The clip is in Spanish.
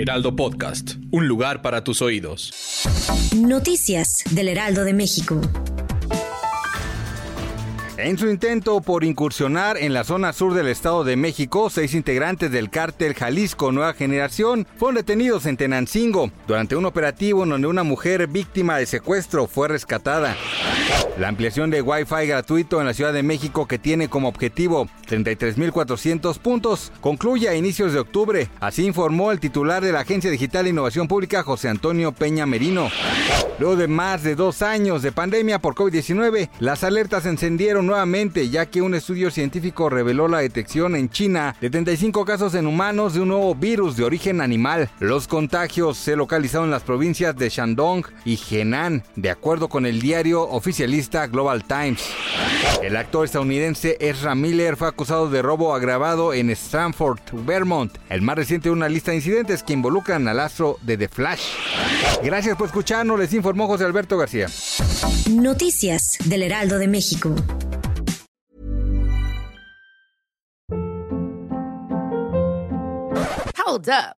Heraldo Podcast, un lugar para tus oídos. Noticias del Heraldo de México. En su intento por incursionar en la zona sur del Estado de México, seis integrantes del cártel Jalisco Nueva Generación fueron detenidos en Tenancingo durante un operativo en donde una mujer víctima de secuestro fue rescatada. La ampliación de Wi-Fi gratuito en la Ciudad de México que tiene como objetivo 33.400 puntos concluye a inicios de octubre. Así informó el titular de la Agencia Digital de Innovación Pública, José Antonio Peña Merino. Luego de más de dos años de pandemia por COVID-19, las alertas se encendieron nuevamente ya que un estudio científico reveló la detección en China de 35 casos en humanos de un nuevo virus de origen animal. Los contagios se localizaron en las provincias de Shandong y Henan, de acuerdo con el diario oficialista Global Times. El actor estadounidense Ezra Miller fue acusado de robo agravado en Stanford, Vermont, el más reciente de una lista de incidentes que involucran al astro de The Flash. Gracias por escucharnos, les informó José Alberto García. Noticias del Heraldo de México. Hold up.